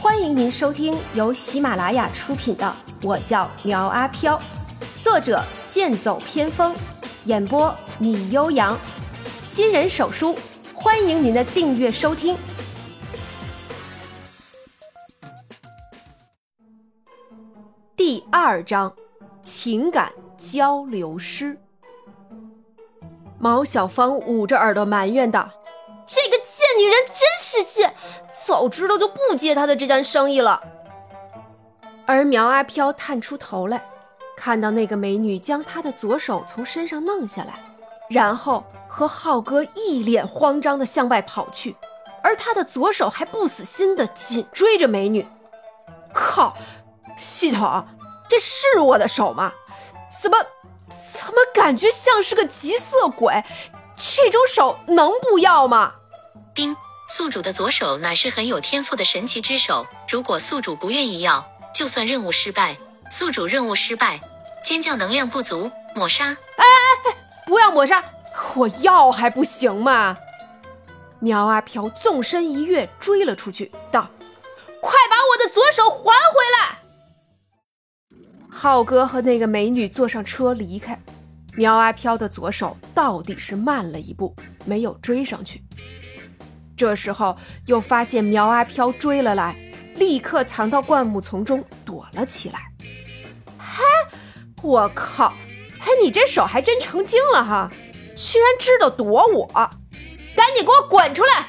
欢迎您收听由喜马拉雅出品的《我叫苗阿飘》，作者剑走偏锋，演播米悠扬，新人手书，欢迎您的订阅收听。第二章，情感交流师。毛小芳捂着耳朵埋怨道。这个贱女人真世界，早知道就不接他的这单生意了。而苗阿飘探出头来，看到那个美女将他的左手从身上弄下来，然后和浩哥一脸慌张的向外跑去，而他的左手还不死心的紧追着美女。靠！系统，这是我的手吗？怎么怎么感觉像是个极色鬼？这种手能不要吗？丁宿主的左手乃是很有天赋的神奇之手，如果宿主不愿意要，就算任务失败。宿主任务失败，尖叫能量不足，抹杀。哎哎哎，不要抹杀，我要还不行吗？苗阿飘纵身一跃，追了出去，道：“快把我的左手还回来！”浩哥和那个美女坐上车离开，苗阿飘的左手到底是慢了一步，没有追上去。这时候又发现苗阿飘追了来，立刻藏到灌木丛中躲了起来。嗨，我靠！哎，你这手还真成精了哈，居然知道躲我！赶紧给我滚出来！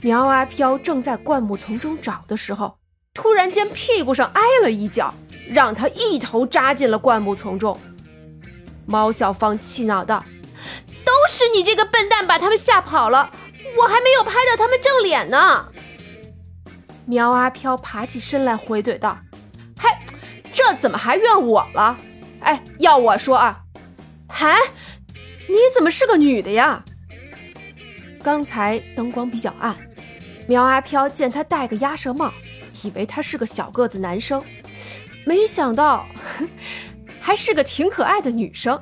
苗阿飘正在灌木丛中找的时候，突然间屁股上挨了一脚，让他一头扎进了灌木丛中。猫小芳气恼道：“都是你这个笨蛋把他们吓跑了！”我还没有拍到他们正脸呢。苗阿飘爬起身来回怼道：“嘿，这怎么还怨我了？哎，要我说啊，嗨，你怎么是个女的呀？”刚才灯光比较暗，苗阿飘见他戴个鸭舌帽，以为他是个小个子男生，没想到 还是个挺可爱的女生。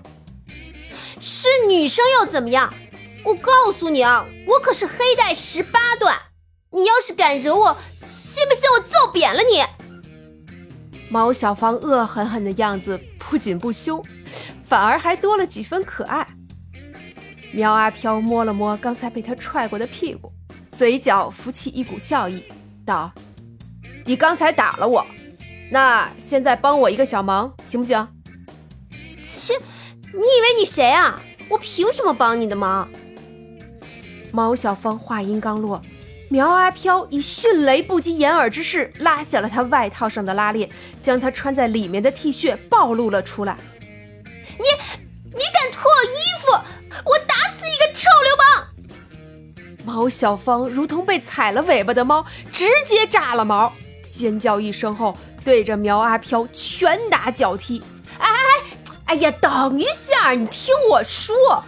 是女生又怎么样？我告诉你啊，我可是黑带十八段，你要是敢惹我，信不信我揍扁了你？毛小芳恶狠狠的样子不仅不凶，反而还多了几分可爱。苗阿飘摸了摸刚才被他踹过的屁股，嘴角浮起一股笑意，道：“你刚才打了我，那现在帮我一个小忙，行不行？”切，你以为你谁啊？我凭什么帮你的忙？毛小芳话音刚落，苗阿飘以迅雷不及掩耳之势拉下了他外套上的拉链，将他穿在里面的 T 恤暴露了出来。你你敢脱我衣服，我打死一个臭流氓！毛小芳如同被踩了尾巴的猫，直接炸了毛，尖叫一声后，对着苗阿飘拳打脚踢。哎！呀，等一下，你听我说。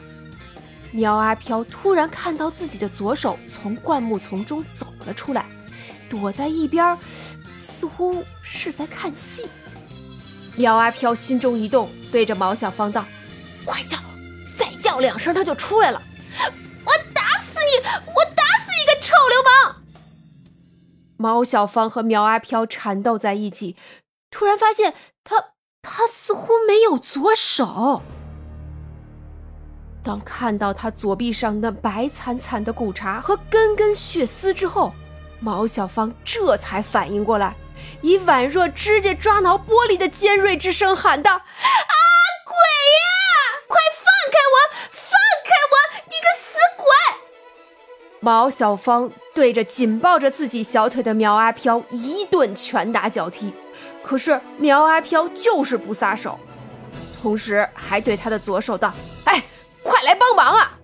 苗阿飘突然看到自己的左手从灌木丛中走了出来，躲在一边，似乎是在看戏。苗阿飘心中一动，对着毛小芳道：“快叫，再叫两声，他就出来了。”我打死你！我打死一个臭流氓！毛小芳和苗阿飘缠斗在一起，突然发现他他似乎没有左手。当看到他左臂上那白惨惨的骨茬和根根血丝之后，毛小芳这才反应过来，以宛若指甲抓挠玻璃的尖锐之声喊道：“啊，毛小芳对着紧抱着自己小腿的苗阿飘一顿拳打脚踢，可是苗阿飘就是不撒手，同时还对他的左手道：“哎。”快来帮忙啊！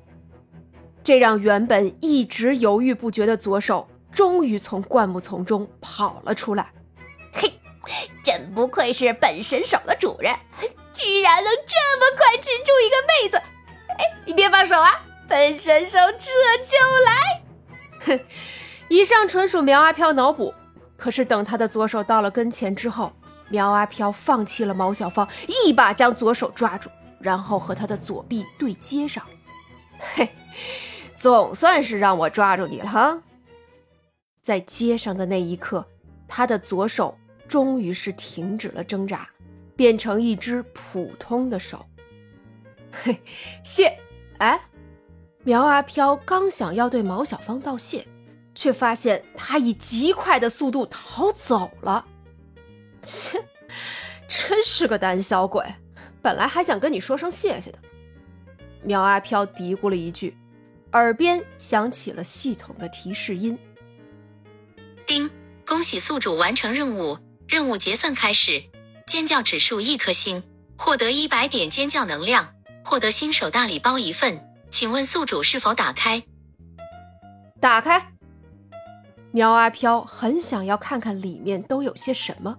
这让原本一直犹豫不决的左手终于从灌木丛中跑了出来。嘿，真不愧是本神手的主人，居然能这么快擒住一个妹子！哎，你别放手啊！本神手这就来。哼，以上纯属苗阿飘脑补。可是等他的左手到了跟前之后，苗阿飘放弃了毛小芳，一把将左手抓住。然后和他的左臂对接上，嘿，总算是让我抓住你了哈。在接上的那一刻，他的左手终于是停止了挣扎，变成一只普通的手。嘿，谢！哎，苗阿飘刚想要对毛小芳道谢，却发现他以极快的速度逃走了。切，真是个胆小鬼！本来还想跟你说声谢谢的。苗阿飘嘀咕了一句，耳边响起了系统的提示音：“叮，恭喜宿主完成任务，任务结算开始，尖叫指数一颗星，获得一百点尖叫能量，获得新手大礼包一份。请问宿主是否打开？打开。”苗阿飘很想要看看里面都有些什么。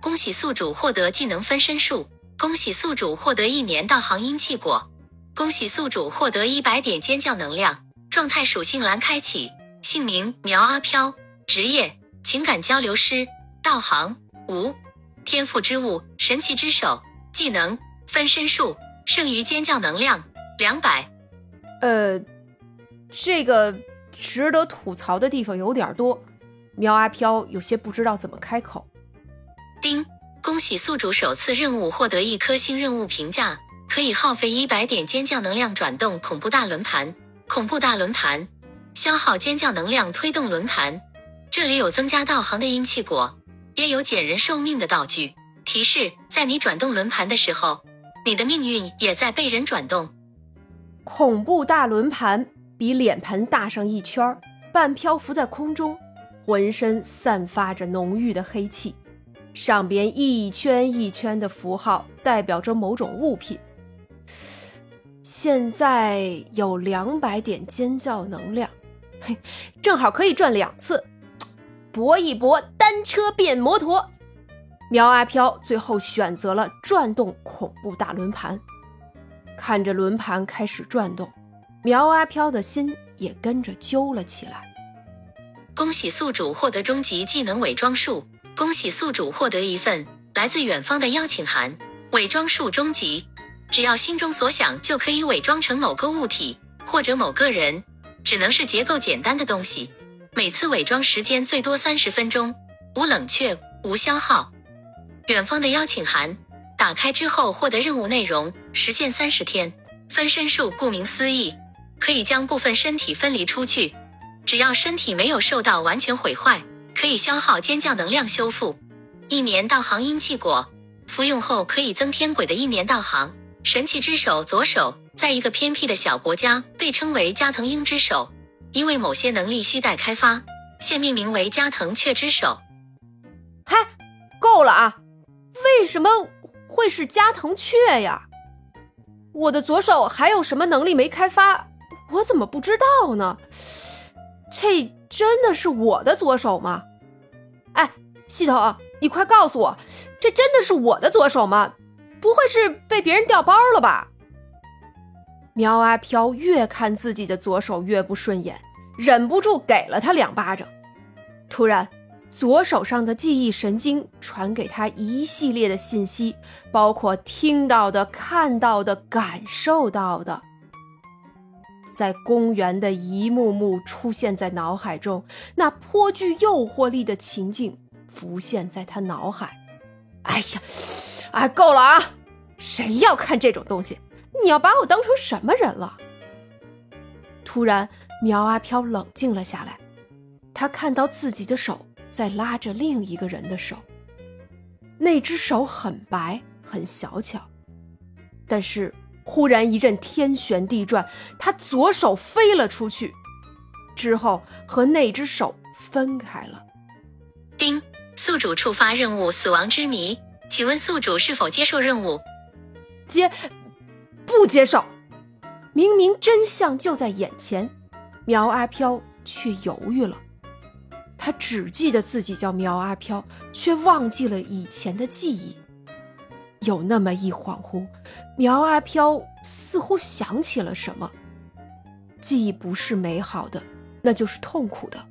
恭喜宿主获得技能分身术，恭喜宿主获得一年道行阴气果。恭喜宿主获得一百点尖叫能量，状态属性栏开启，姓名苗阿飘，职业情感交流师，道行无，天赋之物神奇之手，技能分身术，剩余尖叫能量两百。呃，这个值得吐槽的地方有点多，苗阿飘有些不知道怎么开口。丁，恭喜宿主首次任务获得一颗星任务评价。可以耗费一百点尖叫能量转动恐怖大轮盘。恐怖大轮盘消耗尖叫能量推动轮盘。这里有增加道行的阴气果，也有减人寿命的道具。提示：在你转动轮盘的时候，你的命运也在被人转动。恐怖大轮盘比脸盆大上一圈，半漂浮在空中，浑身散发着浓郁的黑气，上边一圈一圈的符号代表着某种物品。现在有两百点尖叫能量，嘿，正好可以转两次，搏一搏，单车变摩托。苗阿飘最后选择了转动恐怖大轮盘，看着轮盘开始转动，苗阿飘的心也跟着揪了起来。恭喜宿主获得终极技能伪装术，恭喜宿主获得一份来自远方的邀请函，伪装术终极。只要心中所想，就可以伪装成某个物体或者某个人，只能是结构简单的东西。每次伪装时间最多三十分钟，无冷却，无消耗。远方的邀请函打开之后获得任务内容，时限三十天。分身术顾名思义，可以将部分身体分离出去，只要身体没有受到完全毁坏，可以消耗尖叫能量修复。一年道行阴气果服用后可以增添鬼的一年道行。神器之手左手，在一个偏僻的小国家被称为加藤鹰之手，因为某些能力需待开发，现命名为加藤雀之手。嗨，够了啊！为什么会是加藤雀呀？我的左手还有什么能力没开发？我怎么不知道呢？这真的是我的左手吗？哎，系统，你快告诉我，这真的是我的左手吗？不会是被别人调包了吧？苗阿飘越看自己的左手越不顺眼，忍不住给了他两巴掌。突然，左手上的记忆神经传给他一系列的信息，包括听到的、看到的、感受到的，在公园的一幕幕出现在脑海中，那颇具诱惑力的情境浮现在他脑海。哎呀！哎，够了啊！谁要看这种东西？你要把我当成什么人了？突然，苗阿飘冷静了下来，他看到自己的手在拉着另一个人的手，那只手很白，很小巧。但是，忽然一阵天旋地转，他左手飞了出去，之后和那只手分开了。叮，宿主触发任务《死亡之谜》。请问宿主是否接受任务？接，不接受。明明真相就在眼前，苗阿飘却犹豫了。他只记得自己叫苗阿飘，却忘记了以前的记忆。有那么一恍惚，苗阿飘似乎想起了什么。记忆不是美好的，那就是痛苦的。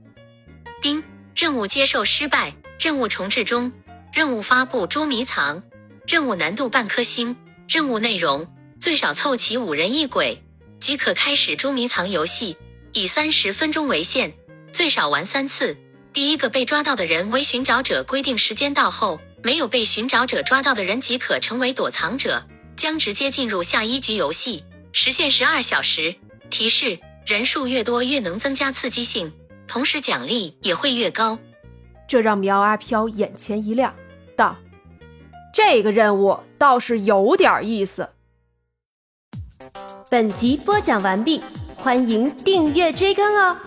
丁，任务接受失败，任务重置中。任务发布：捉迷藏，任务难度半颗星。任务内容：最少凑齐五人一鬼即可开始捉迷藏游戏，以三十分钟为限。最少玩三次。第一个被抓到的人为寻找者，规定时间到后，没有被寻找者抓到的人即可成为躲藏者，将直接进入下一局游戏，时限十二小时。提示：人数越多越能增加刺激性，同时奖励也会越高。这让苗阿飘眼前一亮，道：“这个任务倒是有点意思。”本集播讲完毕，欢迎订阅追更哦。